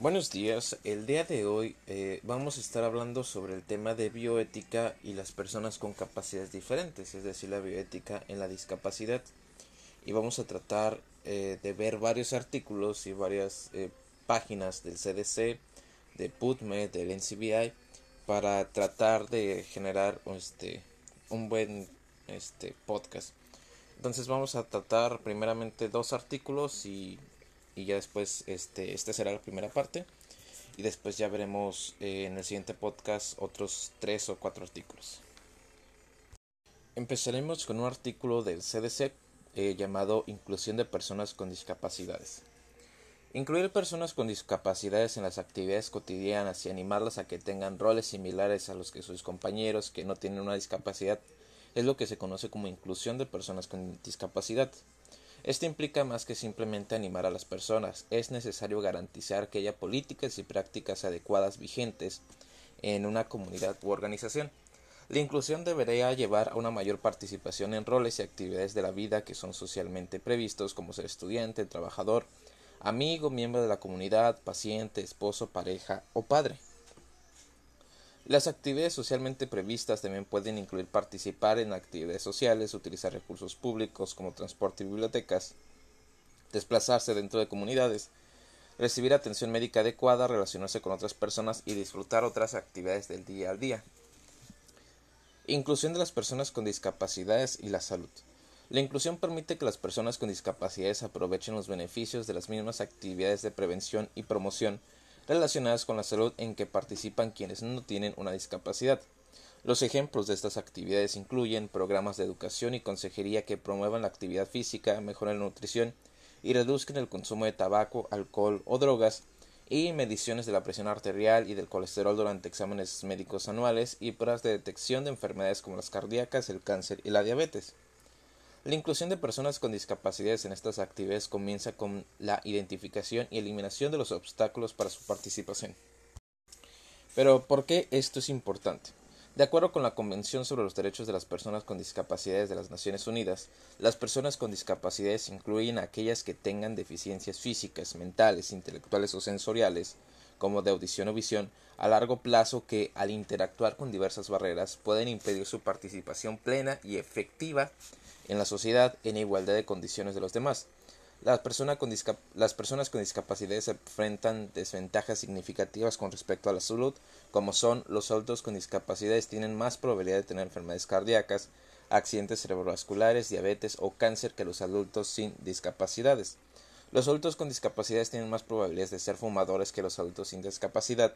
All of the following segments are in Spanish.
Buenos días, el día de hoy eh, vamos a estar hablando sobre el tema de bioética y las personas con capacidades diferentes, es decir, la bioética en la discapacidad. Y vamos a tratar eh, de ver varios artículos y varias eh, páginas del CDC, de PubMed, del NCBI, para tratar de generar este, un buen este, podcast. Entonces vamos a tratar primeramente dos artículos y y ya después este, esta será la primera parte y después ya veremos eh, en el siguiente podcast otros tres o cuatro artículos. Empezaremos con un artículo del CDC eh, llamado Inclusión de personas con discapacidades. Incluir personas con discapacidades en las actividades cotidianas y animarlas a que tengan roles similares a los que sus compañeros que no tienen una discapacidad es lo que se conoce como inclusión de personas con discapacidad. Esto implica más que simplemente animar a las personas, es necesario garantizar que haya políticas y prácticas adecuadas vigentes en una comunidad u organización. La inclusión debería llevar a una mayor participación en roles y actividades de la vida que son socialmente previstos, como ser estudiante, trabajador, amigo, miembro de la comunidad, paciente, esposo, pareja o padre. Las actividades socialmente previstas también pueden incluir participar en actividades sociales, utilizar recursos públicos como transporte y bibliotecas, desplazarse dentro de comunidades, recibir atención médica adecuada, relacionarse con otras personas y disfrutar otras actividades del día a día. Inclusión de las personas con discapacidades y la salud. La inclusión permite que las personas con discapacidades aprovechen los beneficios de las mismas actividades de prevención y promoción relacionadas con la salud en que participan quienes no tienen una discapacidad. Los ejemplos de estas actividades incluyen programas de educación y consejería que promuevan la actividad física, mejoran la nutrición y reduzcan el consumo de tabaco, alcohol o drogas, y mediciones de la presión arterial y del colesterol durante exámenes médicos anuales y pruebas de detección de enfermedades como las cardíacas, el cáncer y la diabetes. La inclusión de personas con discapacidades en estas actividades comienza con la identificación y eliminación de los obstáculos para su participación. Pero, ¿por qué esto es importante? De acuerdo con la Convención sobre los Derechos de las Personas con Discapacidades de las Naciones Unidas, las personas con discapacidades incluyen aquellas que tengan deficiencias físicas, mentales, intelectuales o sensoriales, como de audición o visión, a largo plazo que, al interactuar con diversas barreras, pueden impedir su participación plena y efectiva en la sociedad en igualdad de condiciones de los demás. Las, personas con las personas con discapacidades enfrentan desventajas significativas con respecto a la salud, como son los adultos con discapacidades tienen más probabilidad de tener enfermedades cardíacas, accidentes cerebrovasculares, diabetes o cáncer que los adultos sin discapacidades. Los adultos con discapacidades tienen más probabilidades de ser fumadores que los adultos sin discapacidad,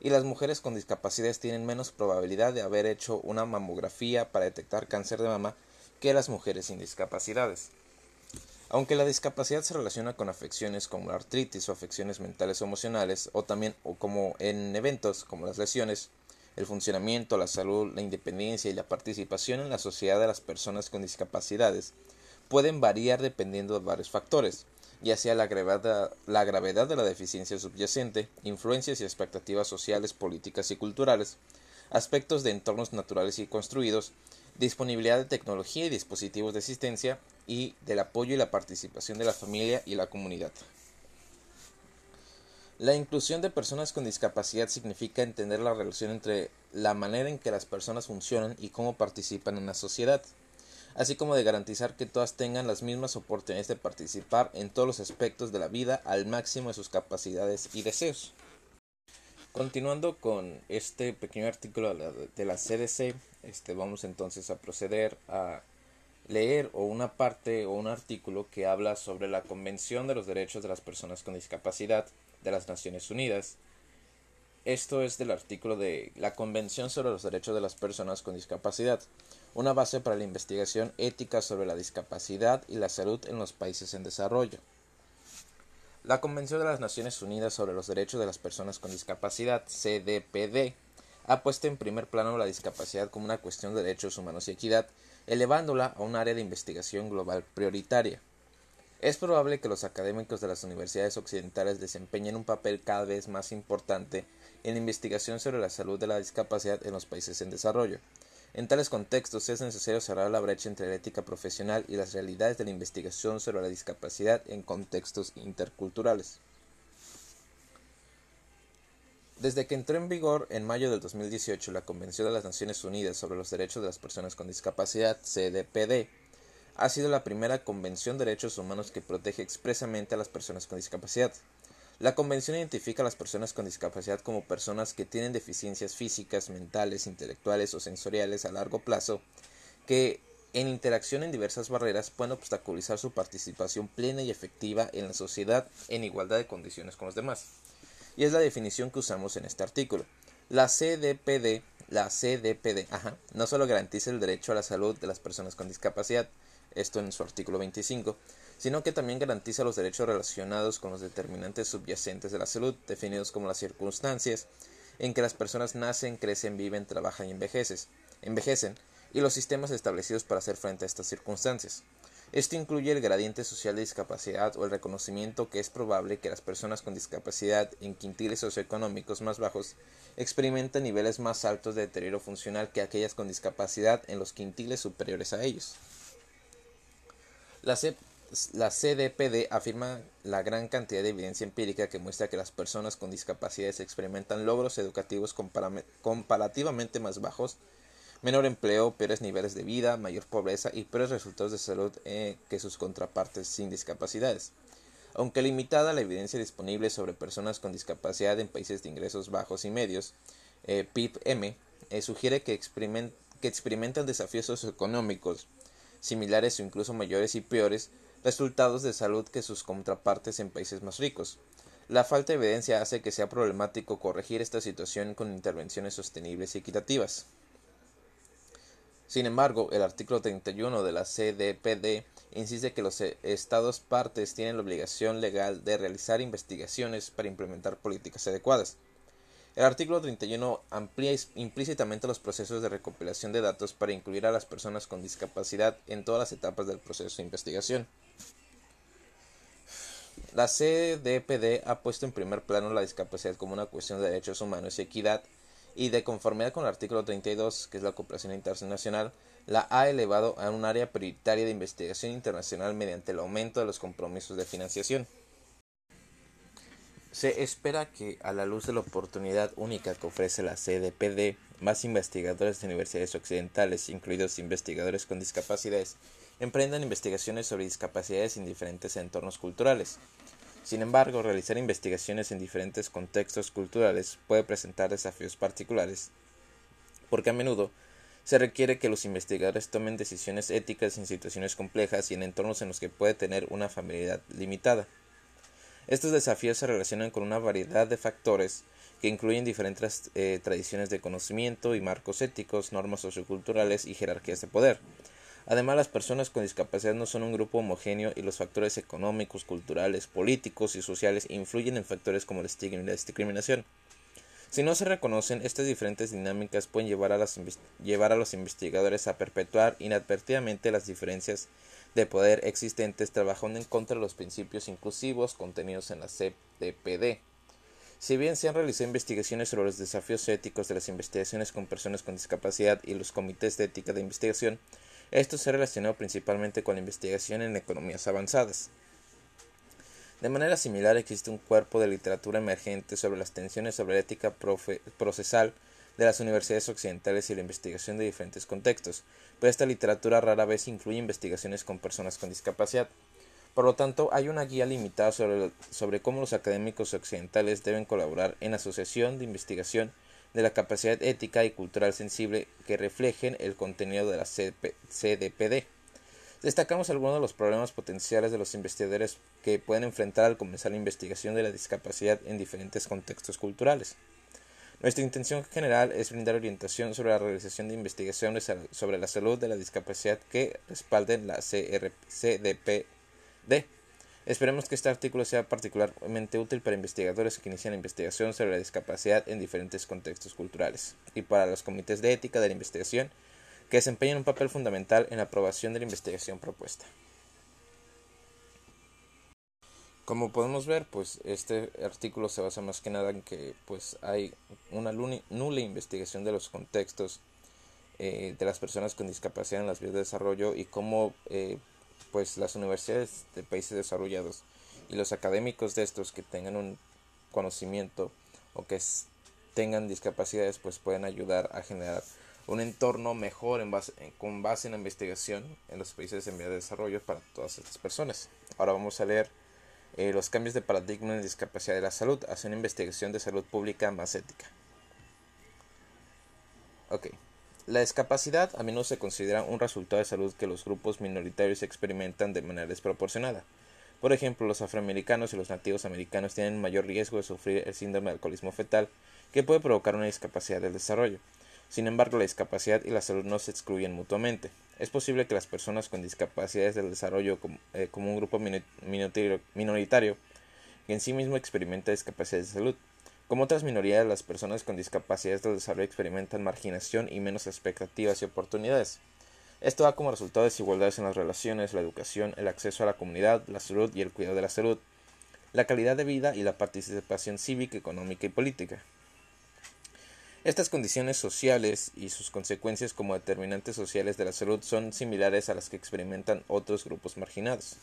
y las mujeres con discapacidades tienen menos probabilidad de haber hecho una mamografía para detectar cáncer de mama que las mujeres sin discapacidades. Aunque la discapacidad se relaciona con afecciones como la artritis o afecciones mentales o emocionales, o también o como en eventos como las lesiones, el funcionamiento, la salud, la independencia y la participación en la sociedad de las personas con discapacidades pueden variar dependiendo de varios factores, ya sea la gravedad, la gravedad de la deficiencia subyacente, influencias y expectativas sociales, políticas y culturales, aspectos de entornos naturales y construidos, disponibilidad de tecnología y dispositivos de asistencia y del apoyo y la participación de la familia y la comunidad. La inclusión de personas con discapacidad significa entender la relación entre la manera en que las personas funcionan y cómo participan en la sociedad, así como de garantizar que todas tengan las mismas oportunidades de participar en todos los aspectos de la vida al máximo de sus capacidades y deseos. Continuando con este pequeño artículo de la CDC, este, vamos entonces a proceder a leer o una parte o un artículo que habla sobre la Convención de los Derechos de las Personas con Discapacidad de las Naciones Unidas. Esto es del artículo de la Convención sobre los Derechos de las Personas con Discapacidad, una base para la investigación ética sobre la discapacidad y la salud en los países en desarrollo. La Convención de las Naciones Unidas sobre los Derechos de las Personas con Discapacidad, CDPD, ha puesto en primer plano la discapacidad como una cuestión de derechos humanos y equidad, elevándola a un área de investigación global prioritaria. Es probable que los académicos de las universidades occidentales desempeñen un papel cada vez más importante en la investigación sobre la salud de la discapacidad en los países en desarrollo, en tales contextos es necesario cerrar la brecha entre la ética profesional y las realidades de la investigación sobre la discapacidad en contextos interculturales. Desde que entró en vigor en mayo del 2018 la Convención de las Naciones Unidas sobre los Derechos de las Personas con Discapacidad, CDPD, ha sido la primera convención de derechos humanos que protege expresamente a las personas con discapacidad. La convención identifica a las personas con discapacidad como personas que tienen deficiencias físicas, mentales, intelectuales o sensoriales a largo plazo que en interacción en diversas barreras pueden obstaculizar su participación plena y efectiva en la sociedad en igualdad de condiciones con los demás y es la definición que usamos en este artículo. La CDPD, la CDPD, ajá, no solo garantiza el derecho a la salud de las personas con discapacidad, esto en su artículo 25, sino que también garantiza los derechos relacionados con los determinantes subyacentes de la salud, definidos como las circunstancias en que las personas nacen, crecen, viven, trabajan y envejecen, y los sistemas establecidos para hacer frente a estas circunstancias. Esto incluye el gradiente social de discapacidad o el reconocimiento que es probable que las personas con discapacidad en quintiles socioeconómicos más bajos experimenten niveles más altos de deterioro funcional que aquellas con discapacidad en los quintiles superiores a ellos. La, CDPD afirma la gran cantidad de evidencia empírica que muestra que las personas con discapacidades experimentan logros educativos comparativamente más bajos menor empleo, peores niveles de vida, mayor pobreza y peores resultados de salud eh, que sus contrapartes sin discapacidades. Aunque limitada la evidencia disponible sobre personas con discapacidad en países de ingresos bajos y medios, eh, PIB-M eh, sugiere que, que experimentan desafíos socioeconómicos similares o incluso mayores y peores resultados de salud que sus contrapartes en países más ricos. La falta de evidencia hace que sea problemático corregir esta situación con intervenciones sostenibles y equitativas. Sin embargo, el artículo 31 de la CDPD insiste que los Estados partes tienen la obligación legal de realizar investigaciones para implementar políticas adecuadas. El artículo 31 amplía implícitamente los procesos de recopilación de datos para incluir a las personas con discapacidad en todas las etapas del proceso de investigación. La CDPD ha puesto en primer plano la discapacidad como una cuestión de derechos humanos y equidad y de conformidad con el artículo 32, que es la cooperación internacional, la ha elevado a un área prioritaria de investigación internacional mediante el aumento de los compromisos de financiación. Se espera que, a la luz de la oportunidad única que ofrece la CDPD, más investigadores de universidades occidentales, incluidos investigadores con discapacidades, emprendan investigaciones sobre discapacidades en diferentes entornos culturales. Sin embargo, realizar investigaciones en diferentes contextos culturales puede presentar desafíos particulares, porque a menudo se requiere que los investigadores tomen decisiones éticas en situaciones complejas y en entornos en los que puede tener una familiaridad limitada. Estos desafíos se relacionan con una variedad de factores que incluyen diferentes eh, tradiciones de conocimiento y marcos éticos, normas socioculturales y jerarquías de poder. Además, las personas con discapacidad no son un grupo homogéneo y los factores económicos, culturales, políticos y sociales influyen en factores como el estigma y la discriminación. Si no se reconocen, estas diferentes dinámicas pueden llevar a, los investigadores a perpetuar inadvertidamente las diferencias de poder existentes trabajando en contra de los principios inclusivos contenidos en la CDPD. Si bien se han realizado investigaciones sobre los desafíos éticos de las investigaciones con personas con discapacidad y los comités de ética de investigación, esto se relacionó principalmente con la investigación en economías avanzadas. De manera similar existe un cuerpo de literatura emergente sobre las tensiones sobre la ética procesal de las universidades occidentales y la investigación de diferentes contextos, pero esta literatura rara vez incluye investigaciones con personas con discapacidad. Por lo tanto, hay una guía limitada sobre, sobre cómo los académicos occidentales deben colaborar en asociación de investigación de la capacidad ética y cultural sensible que reflejen el contenido de la CDPD. Destacamos algunos de los problemas potenciales de los investigadores que pueden enfrentar al comenzar la investigación de la discapacidad en diferentes contextos culturales. Nuestra intención general es brindar orientación sobre la realización de investigaciones sobre la salud de la discapacidad que respalden la CDPD Esperemos que este artículo sea particularmente útil para investigadores que inician investigación sobre la discapacidad en diferentes contextos culturales y para los comités de ética de la investigación que desempeñan un papel fundamental en la aprobación de la investigación propuesta. Como podemos ver, pues este artículo se basa más que nada en que pues hay una nula investigación de los contextos eh, de las personas con discapacidad en las vías de desarrollo y cómo eh, pues las universidades de países desarrollados y los académicos de estos que tengan un conocimiento o que tengan discapacidades pues pueden ayudar a generar un entorno mejor con base en la investigación en los países en vía de desarrollo para todas estas personas. Ahora vamos a leer eh, los cambios de paradigma en discapacidad de la salud, hacer una investigación de salud pública más ética. Ok. La discapacidad a menudo se considera un resultado de salud que los grupos minoritarios experimentan de manera desproporcionada. Por ejemplo, los afroamericanos y los nativos americanos tienen mayor riesgo de sufrir el síndrome de alcoholismo fetal, que puede provocar una discapacidad del desarrollo. Sin embargo, la discapacidad y la salud no se excluyen mutuamente. Es posible que las personas con discapacidades del desarrollo como, eh, un grupo minoritario que en sí mismo experimenta discapacidades de salud. Como otras minorías, las personas con discapacidades del desarrollo experimentan marginación y menos expectativas y oportunidades. Esto da como resultado desigualdades en las relaciones, la educación, el acceso a la comunidad, la salud y el cuidado de la salud, la calidad de vida y la participación cívica, económica y política. Estas condiciones sociales y sus consecuencias como determinantes sociales de la salud son similares a las que experimentan otros grupos marginados.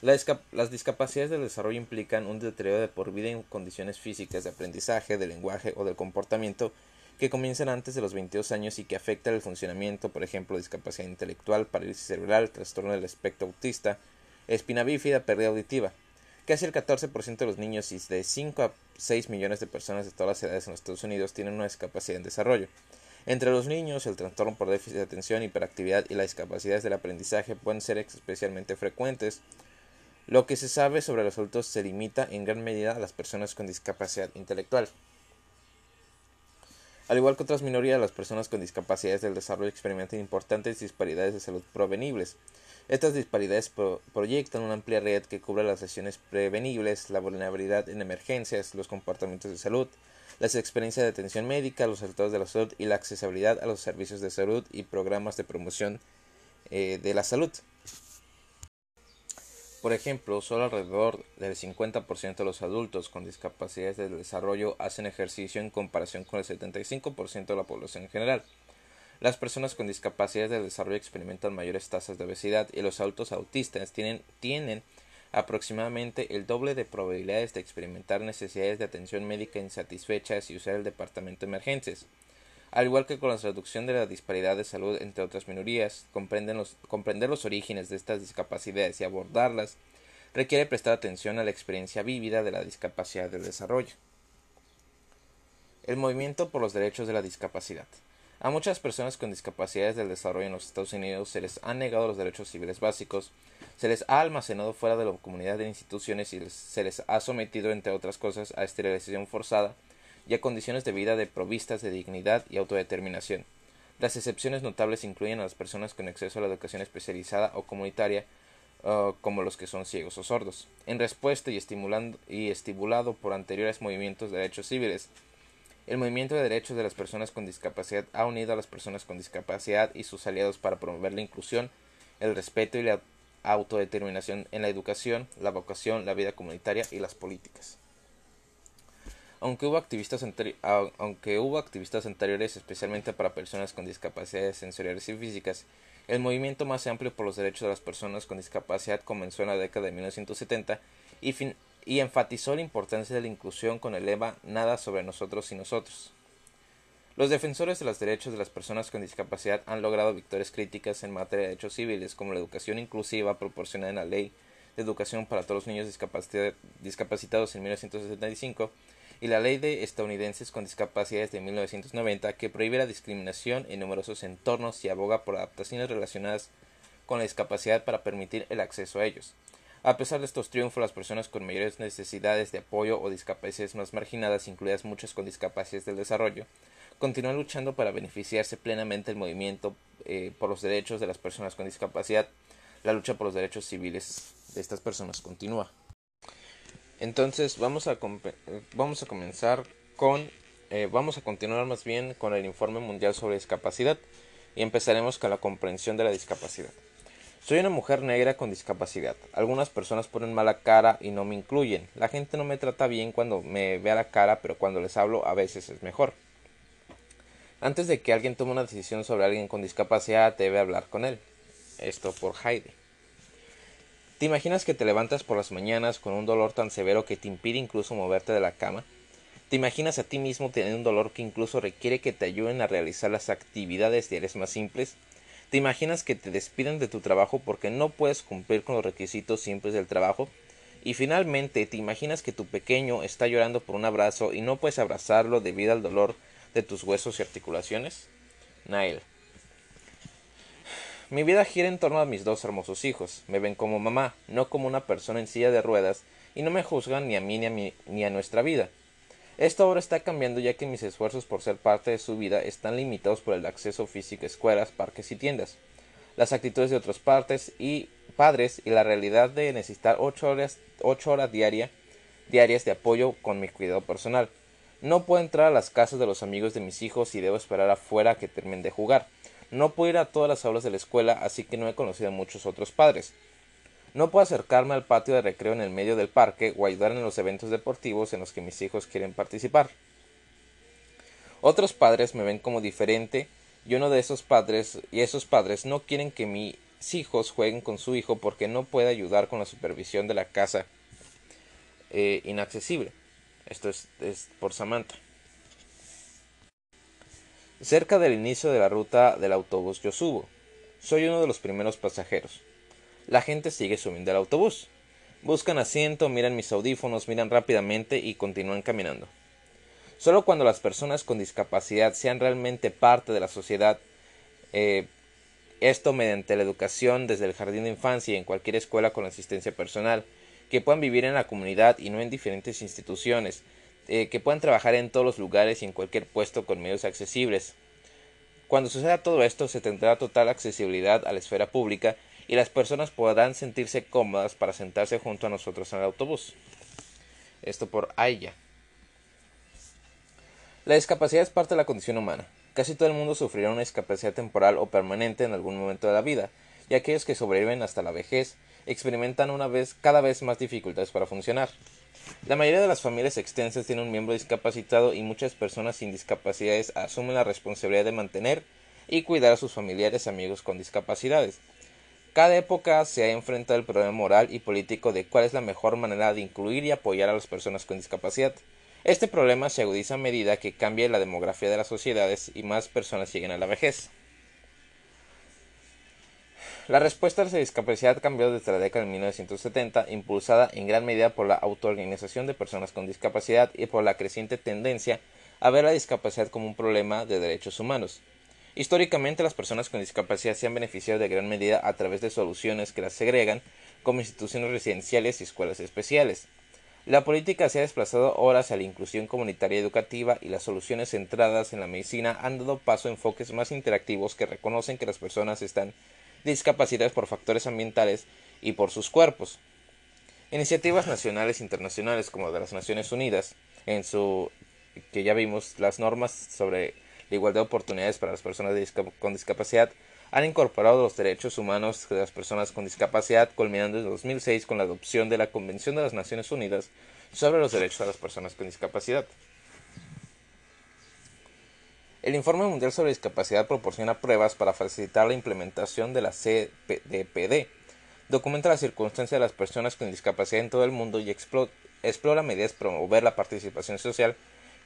Las discapacidades del desarrollo implican un deterioro de por vida en condiciones físicas de aprendizaje, de lenguaje o del comportamiento que comienzan antes de los 22 años y que afectan el funcionamiento, por ejemplo, discapacidad intelectual, parálisis cerebral, trastorno del espectro autista, espina bífida, pérdida auditiva. Casi el 14% de los niños y de 5 a 6 millones de personas de todas las edades en los Estados Unidos tienen una discapacidad en desarrollo. Entre los niños, el trastorno por déficit de atención, hiperactividad y las discapacidades del aprendizaje pueden ser especialmente frecuentes. Lo que se sabe sobre los adultos se limita en gran medida a las personas con discapacidad intelectual. Al igual que otras minorías, las personas con discapacidades del desarrollo experimentan importantes disparidades de salud provenibles. Estas disparidades proyectan una amplia red que cubre las lesiones prevenibles, la vulnerabilidad en emergencias, los comportamientos de salud, las experiencias de atención médica, los resultados de la salud y la accesibilidad a los servicios de salud y programas de promoción eh, de la salud. Por ejemplo, solo alrededor del 50% de los adultos con discapacidades del desarrollo hacen ejercicio en comparación con el 75% de la población en general. Las personas con discapacidades del desarrollo experimentan mayores tasas de obesidad y los adultos autistas tienen, tienen aproximadamente el doble de probabilidades de experimentar necesidades de atención médica insatisfechas y usar el departamento de emergencias. Al igual que con la reducción de la disparidad de salud entre otras minorías, comprender los orígenes de estas discapacidades y abordarlas requiere prestar atención a la experiencia vívida de la discapacidad del desarrollo. El movimiento por los derechos de la discapacidad. A muchas personas con discapacidades del desarrollo en los Estados Unidos se les han negado los derechos civiles básicos, se les ha almacenado fuera de la comunidad de instituciones y se les ha sometido, entre otras cosas, a esterilización forzada y a condiciones de vida provistas de dignidad y autodeterminación. Las excepciones notables incluyen a las personas con acceso a la educación especializada o comunitaria, como los que son ciegos o sordos. En respuesta y, estimulando, y estimulado por anteriores movimientos de derechos civiles, el movimiento de derechos de las personas con discapacidad ha unido a las personas con discapacidad y sus aliados para promover la inclusión, el respeto y la autodeterminación en la educación, la vocación, la vida comunitaria y las políticas. Aunque hubo, activistas aunque hubo activistas anteriores especialmente para personas con discapacidades sensoriales y físicas, el movimiento más amplio por los derechos de las personas con discapacidad comenzó en la década de 1970 y, enfatizó la importancia de la inclusión con el lema Nada sobre nosotros y nosotros. Los defensores de los derechos de las personas con discapacidad han logrado victorias críticas en materia de derechos civiles, como la educación inclusiva proporcionada en la Ley de Educación para todos los niños discapacitados en 1975 y la Ley de estadounidenses con discapacidades de 1990 que prohíbe la discriminación en numerosos entornos y aboga por adaptaciones relacionadas con la discapacidad para permitir el acceso a ellos. A pesar de estos triunfos, las personas con mayores necesidades de apoyo o discapacidades más marginadas, incluidas muchas con discapacidades del desarrollo, continúan luchando para beneficiarse plenamente del movimiento eh, por los derechos de las personas con discapacidad. La lucha por los derechos civiles de estas personas continúa. Entonces vamos a, vamos a comenzar con, eh, vamos a continuar más bien con el informe mundial sobre discapacidad y empezaremos con la comprensión de la discapacidad. Soy una mujer negra con discapacidad. Algunas personas ponen mala cara y no me incluyen. La gente no me trata bien cuando me ve a la cara, pero cuando les hablo a veces es mejor. Antes de que alguien tome una decisión sobre alguien con discapacidad, debe hablar con él. Esto por Heidi. ¿Te imaginas que te levantas por las mañanas con un dolor tan severo que te impide incluso moverte de la cama? Te imaginas a ti mismo teniendo un dolor que incluso requiere que te ayuden a realizar las actividades diarias más simples. Te imaginas que te despiden de tu trabajo porque no puedes cumplir con los requisitos simples del trabajo. Y finalmente te imaginas que tu pequeño está llorando por un abrazo y no puedes abrazarlo debido al dolor de tus huesos y articulaciones. Nail. Mi vida gira en torno a mis dos hermosos hijos. Me ven como mamá, no como una persona en silla de ruedas, y no me juzgan ni a mí ni a, ni a nuestra vida. Esto ahora está cambiando ya que mis esfuerzos por ser parte de su vida están limitados por el acceso físico a escuelas, parques y tiendas, las actitudes de otros partes y padres y la realidad de necesitar ocho horas, diarias de apoyo con mi cuidado personal. No puedo entrar a las casas de los amigos de mis hijos y debo esperar afuera que terminen de jugar. No puedo ir a todas las aulas de la escuela, así que no he conocido a muchos otros padres. No puedo acercarme al patio de recreo en el medio del parque o ayudar en los eventos deportivos en los que mis hijos quieren participar. Otros padres me ven como diferente y uno de esos padres y esos padres no quieren que mis hijos jueguen con su hijo porque no puede ayudar con la supervisión de la casa eh, inaccesible. Esto es, es por Samantha. Cerca del inicio de la ruta del autobús yo subo. Soy uno de los primeros pasajeros. La gente sigue subiendo al autobús. Buscan asiento, miran mis audífonos, miran rápidamente y continúan caminando. Solo cuando las personas con discapacidad sean realmente parte de la sociedad, eh, esto mediante la educación desde el jardín de infancia y en cualquier escuela con asistencia personal, que puedan vivir en la comunidad y no en diferentes instituciones, eh, que puedan trabajar en todos los lugares y en cualquier puesto con medios accesibles. Cuando suceda todo esto, se tendrá total accesibilidad a la esfera pública y las personas podrán sentirse cómodas para sentarse junto a nosotros en el autobús. Esto por Aya. La discapacidad es parte de la condición humana. Casi todo el mundo sufrirá una discapacidad temporal o permanente en algún momento de la vida, y aquellos que sobreviven hasta la vejez experimentan una vez cada vez más dificultades para funcionar. La mayoría de las familias extensas tienen un miembro discapacitado y muchas personas sin discapacidades asumen la responsabilidad de mantener y cuidar a sus familiares y amigos con discapacidades. Cada época se ha enfrentado el problema moral y político de cuál es la mejor manera de incluir y apoyar a las personas con discapacidad. Este problema se agudiza a medida que cambia la demografía de las sociedades y más personas lleguen a la vejez. La respuesta a la discapacidad cambió desde la década de 1970, impulsada en gran medida por la autoorganización de personas con discapacidad y por la creciente tendencia a ver la discapacidad como un problema de derechos humanos. Históricamente las personas con discapacidad se han beneficiado de gran medida a través de soluciones que las segregan como instituciones residenciales y escuelas especiales. La política se ha desplazado ahora hacia la inclusión comunitaria educativa y las soluciones centradas en la medicina han dado paso a enfoques más interactivos que reconocen que las personas están discapacitadas por factores ambientales y por sus cuerpos. Iniciativas nacionales e internacionales como de las Naciones Unidas, en su que ya vimos las normas sobre la igualdad de oportunidades para las personas con discapacidad han incorporado los derechos humanos de las personas con discapacidad, culminando en 2006 con la adopción de la Convención de las Naciones Unidas sobre los derechos de las personas con discapacidad. El Informe Mundial sobre Discapacidad proporciona pruebas para facilitar la implementación de la CDPD, documenta las circunstancias de las personas con discapacidad en todo el mundo y explora medidas para promover la participación social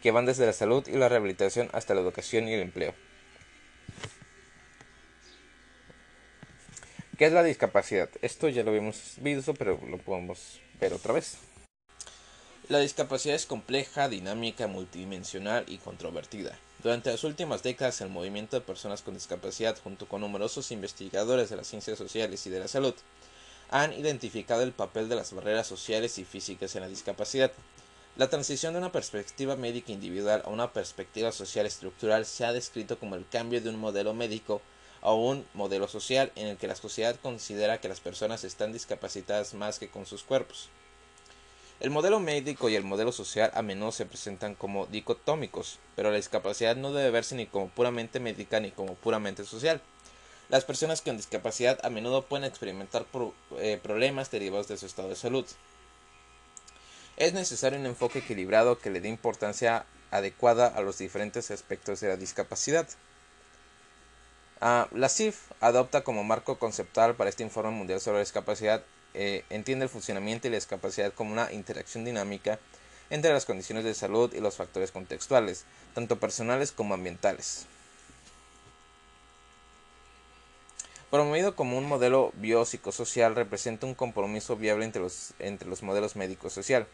que van desde la salud y la rehabilitación hasta la educación y el empleo. ¿Qué es la discapacidad? Esto ya lo habíamos visto, pero lo podemos ver otra vez. La discapacidad es compleja, dinámica, multidimensional y controvertida. Durante las últimas décadas, el movimiento de personas con discapacidad, junto con numerosos investigadores de las ciencias sociales y de la salud, han identificado el papel de las barreras sociales y físicas en la discapacidad, la transición de una perspectiva médica individual a una perspectiva social estructural se ha descrito como el cambio de un modelo médico a un modelo social en el que la sociedad considera que las personas están discapacitadas más que con sus cuerpos. El modelo médico y el modelo social a menudo se presentan como dicotómicos, pero la discapacidad no debe verse ni como puramente médica ni como puramente social. Las personas con discapacidad a menudo pueden experimentar eh, problemas derivados de su estado de salud, es necesario un enfoque equilibrado que le dé importancia adecuada a los diferentes aspectos de la discapacidad. Ah, la CIF adopta como marco conceptual para este informe mundial sobre la discapacidad, eh, entiende el funcionamiento y la discapacidad como una interacción dinámica entre las condiciones de salud y los factores contextuales, tanto personales como ambientales. Promovido como un modelo biopsicosocial, representa un compromiso viable entre los, entre los modelos médico-social.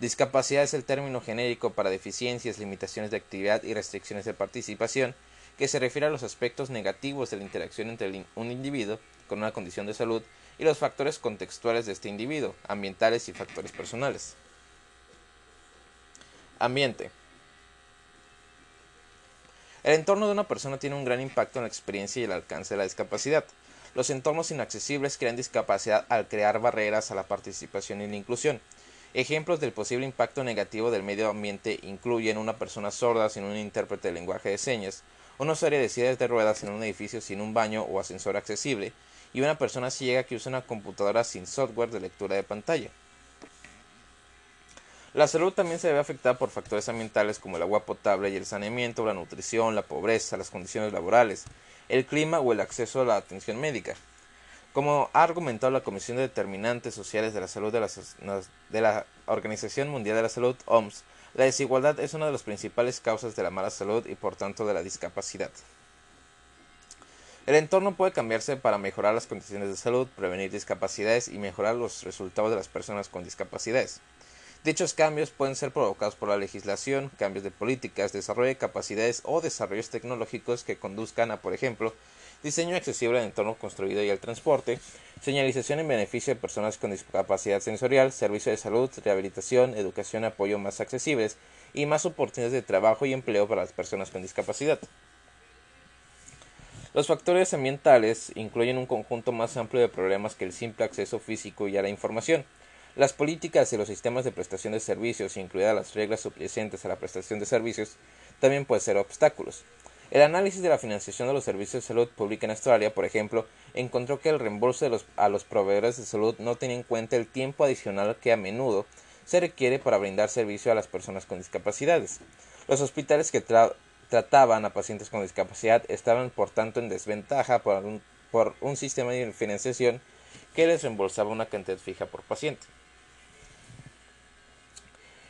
Discapacidad es el término genérico para deficiencias, limitaciones de actividad y restricciones de participación, que se refiere a los aspectos negativos de la interacción entre un individuo con una condición de salud y los factores contextuales de este individuo, ambientales y factores personales. Ambiente. El entorno de una persona tiene un gran impacto en la experiencia y el alcance de la discapacidad. Los entornos inaccesibles crean discapacidad al crear barreras a la participación y la inclusión. Ejemplos del posible impacto negativo del medio ambiente incluyen una persona sorda sin un intérprete de lenguaje de señas, una usuario de sillas de ruedas en un edificio sin un baño o ascensor accesible, y una persona ciega que usa una computadora sin software de lectura de pantalla. La salud también se ve afectada por factores ambientales como el agua potable y el saneamiento, la nutrición, la pobreza, las condiciones laborales, el clima o el acceso a la atención médica. Como ha argumentado la Comisión de Determinantes Sociales de la Salud de la, de la Organización Mundial de la Salud, OMS, la desigualdad es una de las principales causas de la mala salud y por tanto de la discapacidad. El entorno puede cambiarse para mejorar las condiciones de salud, prevenir discapacidades y mejorar los resultados de las personas con discapacidades. Dichos cambios pueden ser provocados por la legislación, cambios de políticas, desarrollo de capacidades o desarrollos tecnológicos que conduzcan a, por ejemplo, diseño accesible del entorno construido y el transporte, señalización en beneficio de personas con discapacidad sensorial, servicio de salud, rehabilitación, educación, apoyo más accesibles y más oportunidades de trabajo y empleo para las personas con discapacidad. Los factores ambientales incluyen un conjunto más amplio de problemas que el simple acceso físico y a la información. Las políticas y los sistemas de prestación de servicios, incluidas las reglas subyacentes a la prestación de servicios, también pueden ser obstáculos. El análisis de la financiación de los servicios de salud pública en Australia, por ejemplo, encontró que el reembolso a los proveedores de salud no tiene en cuenta el tiempo adicional que a menudo se requiere para brindar servicio a las personas con discapacidades. Los hospitales que trataban a pacientes con discapacidad estaban por tanto en desventaja por un, por un sistema de financiación que les reembolsaba una cantidad fija por paciente.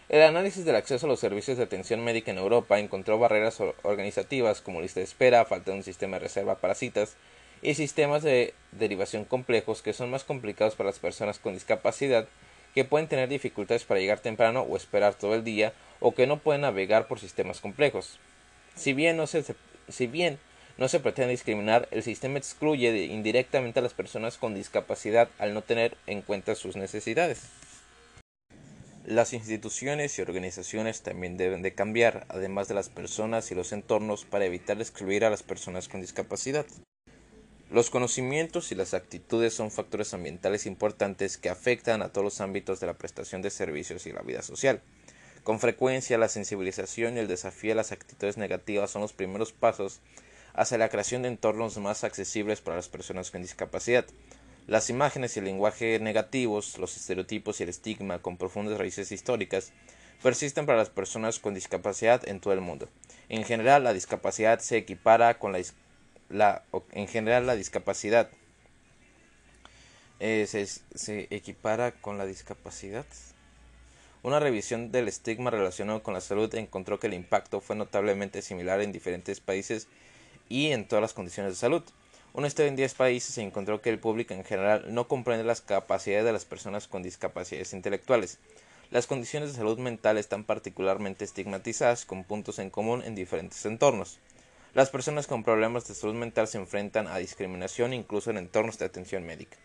El análisis del acceso a los servicios de atención médica en Europa encontró barreras organizativas como lista de espera, falta de un sistema de reserva para citas y sistemas de derivación complejos que son más complicados para las personas con discapacidad que pueden tener dificultades para llegar temprano o esperar todo el día o que no pueden navegar por sistemas complejos. Si bien no se, pretende discriminar, el sistema excluye indirectamente a las personas con discapacidad al no tener en cuenta sus necesidades. Las instituciones y organizaciones también deben de cambiar, además de las personas y los entornos, para evitar excluir a las personas con discapacidad. Los conocimientos y las actitudes son factores ambientales importantes que afectan a todos los ámbitos de la prestación de servicios y la vida social. Con frecuencia, la sensibilización y el desafío a las actitudes negativas son los primeros pasos hacia la creación de entornos más accesibles para las personas con discapacidad. Las imágenes y el lenguaje negativos, los estereotipos y el estigma con profundas raíces históricas persisten para las personas con discapacidad en todo el mundo. En general, la discapacidad se equipara con la, en general la discapacidad eh, se, se equipara con la discapacidad. Una revisión del estigma relacionado con la salud encontró que el impacto fue notablemente similar en diferentes países y en todas las condiciones de salud. Un estudio en 10 países se encontró que el público en general no comprende las capacidades de las personas con discapacidades intelectuales. Las condiciones de salud mental están particularmente estigmatizadas con puntos en común en diferentes entornos. Las personas con problemas de salud mental se enfrentan a discriminación incluso en entornos de atención médica.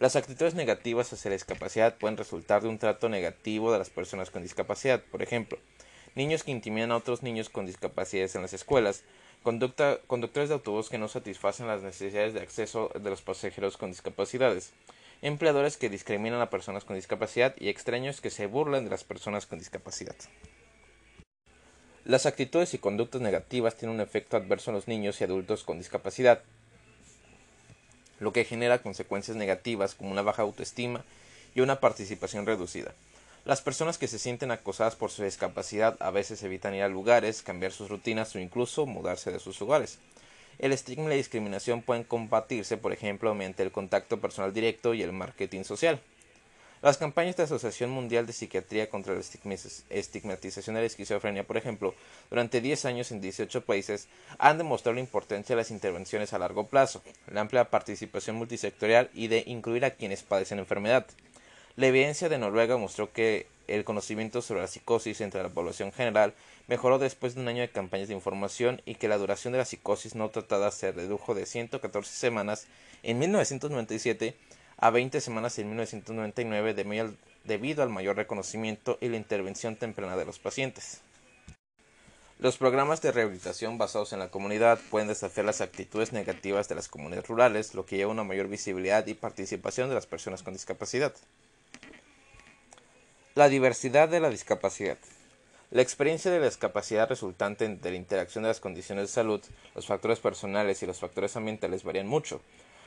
Las actitudes negativas hacia la discapacidad pueden resultar de un trato negativo de las personas con discapacidad. Por ejemplo, niños que intimidan a otros niños con discapacidades en las escuelas, conductores de autobús que no satisfacen las necesidades de acceso de los pasajeros con discapacidades, empleadores que discriminan a personas con discapacidad y extraños que se burlan de las personas con discapacidad. Las actitudes y conductas negativas tienen un efecto adverso en los niños y adultos con discapacidad, lo que genera consecuencias negativas como una baja autoestima y una participación reducida. Las personas que se sienten acosadas por su discapacidad a veces evitan ir a lugares, cambiar sus rutinas o incluso mudarse de sus hogares. El estigma y la discriminación pueden combatirse, por ejemplo, mediante el contacto personal directo y el marketing social. Las campañas de Asociación Mundial de Psiquiatría contra la Estigmatización de la Esquizofrenia, por ejemplo, durante 10 años en 18 países, han demostrado la importancia de las intervenciones a largo plazo, la amplia participación multisectorial y de incluir a quienes padecen enfermedad. La evidencia de Noruega mostró que el conocimiento sobre la psicosis entre la población general mejoró después de un año de campañas de información y que la duración de la psicosis no tratada se redujo de 114 semanas en 1997 a 20 semanas en 1999 debido al mayor reconocimiento y la intervención temprana de los pacientes. Los programas de rehabilitación basados en la comunidad pueden desafiar las actitudes negativas de las comunidades rurales, lo que lleva a una mayor visibilidad y participación de las personas con discapacidad. La diversidad de la discapacidad. La experiencia de la discapacidad resultante de la interacción de las condiciones de salud, los factores personales y los factores ambientales varían mucho.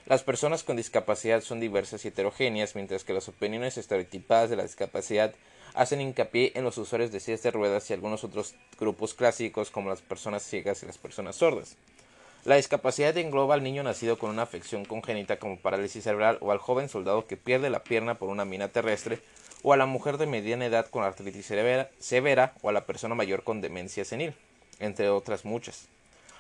Las personas con discapacidad son diversas y heterogéneas, mientras que las opiniones estereotipadas de la discapacidad hacen hincapié en los usuarios de sillas de ruedas y algunos otros grupos clásicos como las personas ciegas y las personas sordas. La discapacidad engloba al niño nacido con una afección congénita como parálisis cerebral o al joven soldado que pierde la pierna por una mina terrestre o a la mujer de mediana edad con artritis severa, severa o a la persona mayor con demencia senil, entre otras muchas.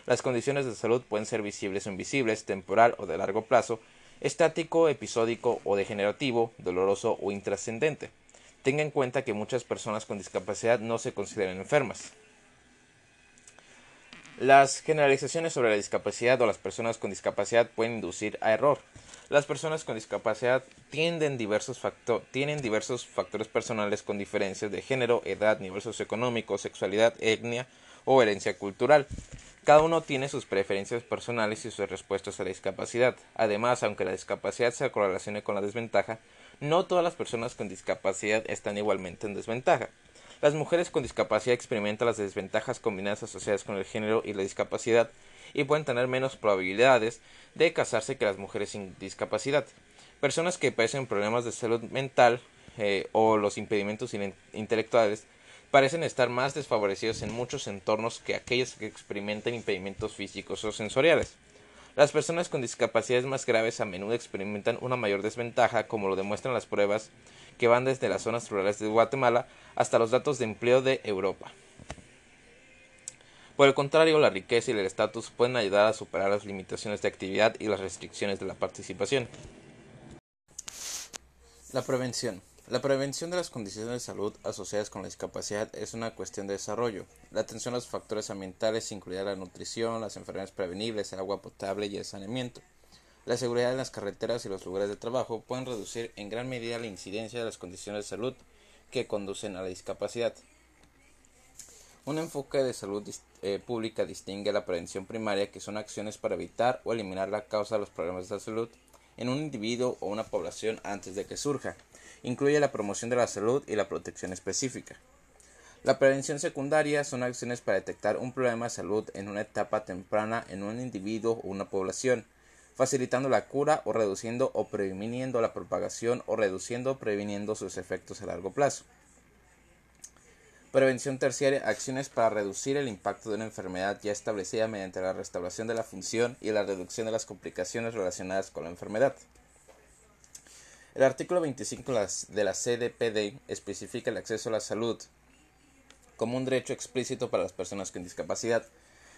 Las condiciones de salud pueden ser visibles o invisibles, temporal o de largo plazo, estático, episódico o degenerativo, doloroso o intrascendente. Tenga en cuenta que muchas personas con discapacidad no se consideran enfermas. Las generalizaciones sobre la discapacidad o las personas con discapacidad pueden inducir a error. Las personas con discapacidad tienen diversos factores personales con diferencias de género, edad, nivel socioeconómico, sexualidad, etnia o herencia cultural. Cada uno tiene sus preferencias personales y sus respuestas a la discapacidad. Además, aunque la discapacidad se correlacione con la desventaja, no todas las personas con discapacidad están igualmente en desventaja. Las mujeres con discapacidad experimentan las desventajas combinadas asociadas con el género y la discapacidad y pueden tener menos probabilidades de casarse que las mujeres sin discapacidad. Personas que padecen problemas de salud mental eh, o los impedimentos intelectuales parecen estar más desfavorecidos en muchos entornos que aquellos que experimentan impedimentos físicos o sensoriales. Las personas con discapacidades más graves a menudo experimentan una mayor desventaja, como lo demuestran las pruebas que van desde las zonas rurales de Guatemala hasta los datos de empleo de Europa. Por el contrario, la riqueza y el estatus pueden ayudar a superar las limitaciones de actividad y las restricciones de la participación. La prevención. La prevención de las condiciones de salud asociadas con la discapacidad es una cuestión de desarrollo. La atención a los factores ambientales incluye la nutrición, las enfermedades prevenibles, el agua potable y el saneamiento. La seguridad en las carreteras y los lugares de trabajo pueden reducir en gran medida la incidencia de las condiciones de salud que conducen a la discapacidad. Un enfoque de salud eh, pública distingue la prevención primaria, que son acciones para evitar o eliminar la causa de los problemas de salud en un individuo o una población antes de que surja incluye la promoción de la salud y la protección específica. La prevención secundaria son acciones para detectar un problema de salud en una etapa temprana en un individuo o una población, facilitando la cura o reduciendo o previniendo la propagación o reduciendo o previniendo sus efectos a largo plazo. Prevención terciaria, acciones para reducir el impacto de una enfermedad ya establecida mediante la restauración de la función y la reducción de las complicaciones relacionadas con la enfermedad. El artículo 25 de la CDPD especifica el acceso a la salud como un derecho explícito para las personas con discapacidad,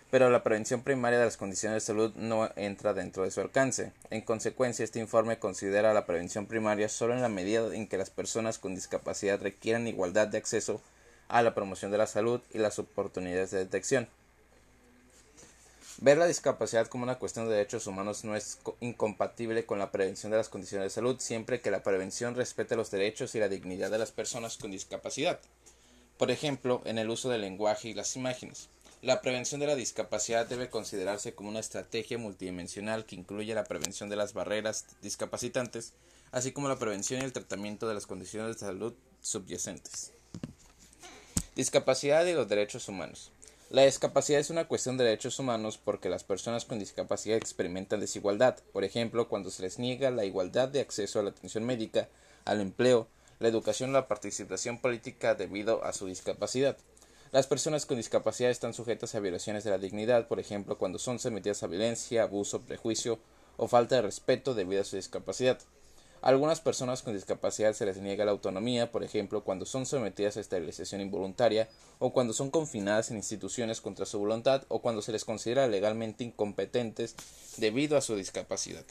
pero la prevención primaria de las condiciones de salud no entra dentro de su alcance. En consecuencia, este informe considera la prevención primaria solo en la medida en que las personas con discapacidad requieran igualdad de acceso a la promoción de la salud y las oportunidades de detección. Ver la discapacidad como una cuestión de derechos humanos no es incompatible con la prevención de las condiciones de salud siempre que la prevención respete los derechos y la dignidad de las personas con discapacidad. Por ejemplo, en el uso del lenguaje y las imágenes. La prevención de la discapacidad debe considerarse como una estrategia multidimensional que incluye la prevención de las barreras discapacitantes, así como la prevención y el tratamiento de las condiciones de salud subyacentes. Discapacidad y los derechos humanos. La discapacidad es una cuestión de derechos humanos porque las personas con discapacidad experimentan desigualdad, por ejemplo, cuando se les niega la igualdad de acceso a la atención médica, al empleo, la educación o la participación política debido a su discapacidad. Las personas con discapacidad están sujetas a violaciones de la dignidad, por ejemplo, cuando son sometidas a violencia, abuso, prejuicio o falta de respeto debido a su discapacidad. A algunas personas con discapacidad se les niega la autonomía, por ejemplo, cuando son sometidas a esterilización involuntaria o cuando son confinadas en instituciones contra su voluntad o cuando se les considera legalmente incompetentes debido a su discapacidad.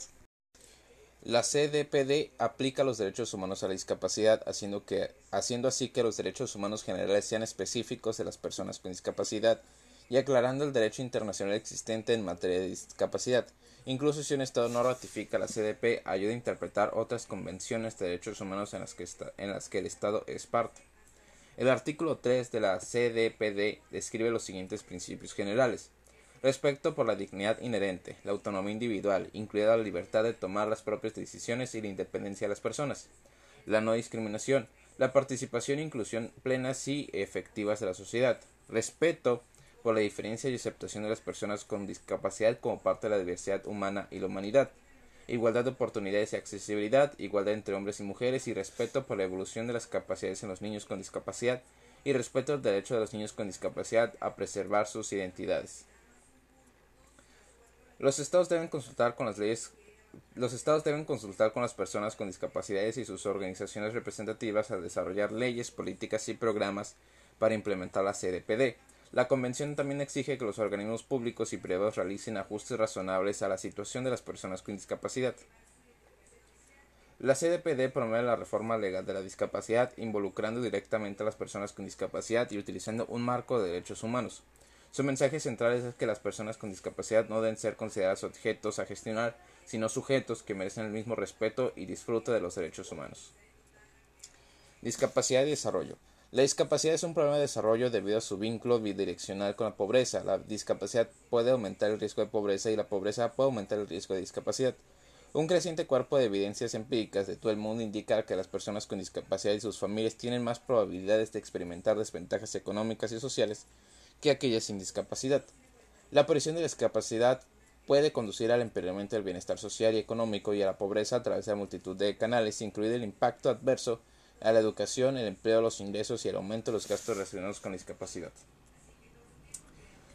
La CDPD aplica los derechos humanos a la discapacidad, haciendo, que, haciendo así que los derechos humanos generales sean específicos de las personas con discapacidad y aclarando el derecho internacional existente en materia de discapacidad. Incluso si un Estado no ratifica la CDP, ayuda a interpretar otras convenciones de derechos humanos en las que, el Estado es parte. El artículo 3 de la CDPD describe los siguientes principios generales. Respeto por la dignidad inherente, la autonomía individual, incluida la libertad de tomar las propias decisiones y la independencia de las personas. La no discriminación, la participación e inclusión plenas y efectivas de la sociedad. Respeto por la diferencia y aceptación de las personas con discapacidad como parte de la diversidad humana y la humanidad. Igualdad de oportunidades y accesibilidad, igualdad entre hombres y mujeres y respeto por la evolución de las capacidades en los niños con discapacidad y respeto al derecho de los niños con discapacidad a preservar sus identidades. Los estados deben consultar con las leyes los estados deben consultar con las personas con discapacidades y sus organizaciones representativas al desarrollar leyes, políticas y programas para implementar la CDPD. La Convención también exige que los organismos públicos y privados realicen ajustes razonables a la situación de las personas con discapacidad. La CDPD promueve la reforma legal de la discapacidad, involucrando directamente a las personas con discapacidad y utilizando un marco de derechos humanos. Su mensaje central es que las personas con discapacidad no deben ser consideradas objetos a gestionar, sino sujetos que merecen el mismo respeto y disfrute de los derechos humanos. Discapacidad y desarrollo. La discapacidad es un problema de desarrollo debido a su vínculo bidireccional con la pobreza. La discapacidad puede aumentar el riesgo de pobreza y la pobreza puede aumentar el riesgo de discapacidad. Un creciente cuerpo de evidencias empíricas de todo el mundo indica que las personas con discapacidad y sus familias tienen más probabilidades de experimentar desventajas económicas y sociales que aquellas sin discapacidad. La aparición de la discapacidad puede conducir al empeoramiento del bienestar social y económico y a la pobreza a través de multitud de canales, incluido el impacto adverso a la educación, el empleo, los ingresos y el aumento de los gastos relacionados con la discapacidad.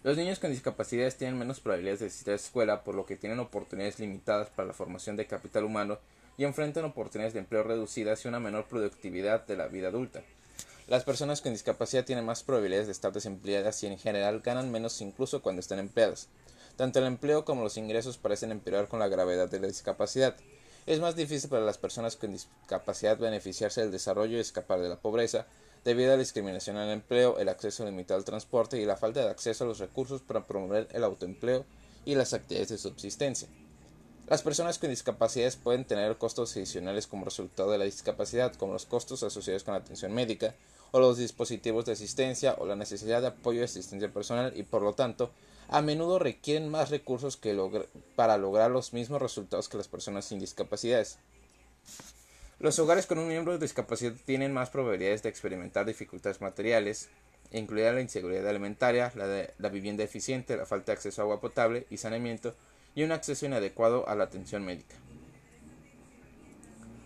Los niños con discapacidades tienen menos probabilidades de asistir a la escuela, por lo que tienen oportunidades limitadas para la formación de capital humano y enfrentan oportunidades de empleo reducidas y una menor productividad de la vida adulta. Las personas con discapacidad tienen más probabilidades de estar desempleadas y en general ganan menos incluso cuando están empleadas. Tanto el empleo como los ingresos parecen empeorar con la gravedad de la discapacidad. Es más difícil para las personas con discapacidad beneficiarse del desarrollo y escapar de la pobreza, debido a la discriminación en el empleo, el acceso limitado al transporte y la falta de acceso a los recursos para promover el autoempleo y las actividades de subsistencia. Las personas con discapacidades pueden tener costos adicionales como resultado de la discapacidad, como los costos asociados con la atención médica, o los dispositivos de asistencia o la necesidad de apoyo y asistencia personal y por lo tanto a menudo requieren más recursos para lograr los mismos resultados que las personas sin discapacidades. Los hogares con un miembro de discapacidad tienen más probabilidades de experimentar dificultades materiales, incluida la inseguridad alimentaria, la, vivienda eficiente, la falta de acceso a agua potable y saneamiento y un acceso inadecuado a la atención médica.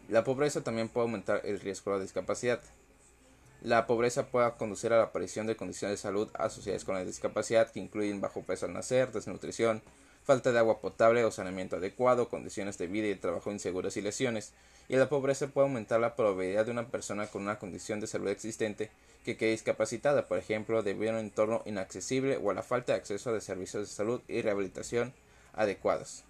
La pobreza también puede aumentar el riesgo de discapacidad. La pobreza puede conducir a la aparición de condiciones de salud asociadas con la discapacidad que incluyen bajo peso al nacer, desnutrición, falta de agua potable o saneamiento adecuado, condiciones de vida y trabajo inseguras y lesiones, y la pobreza puede aumentar la probabilidad de una persona con una condición de salud existente que quede discapacitada, por ejemplo, debido a un entorno inaccesible o a la falta de acceso a servicios de salud y rehabilitación adecuados.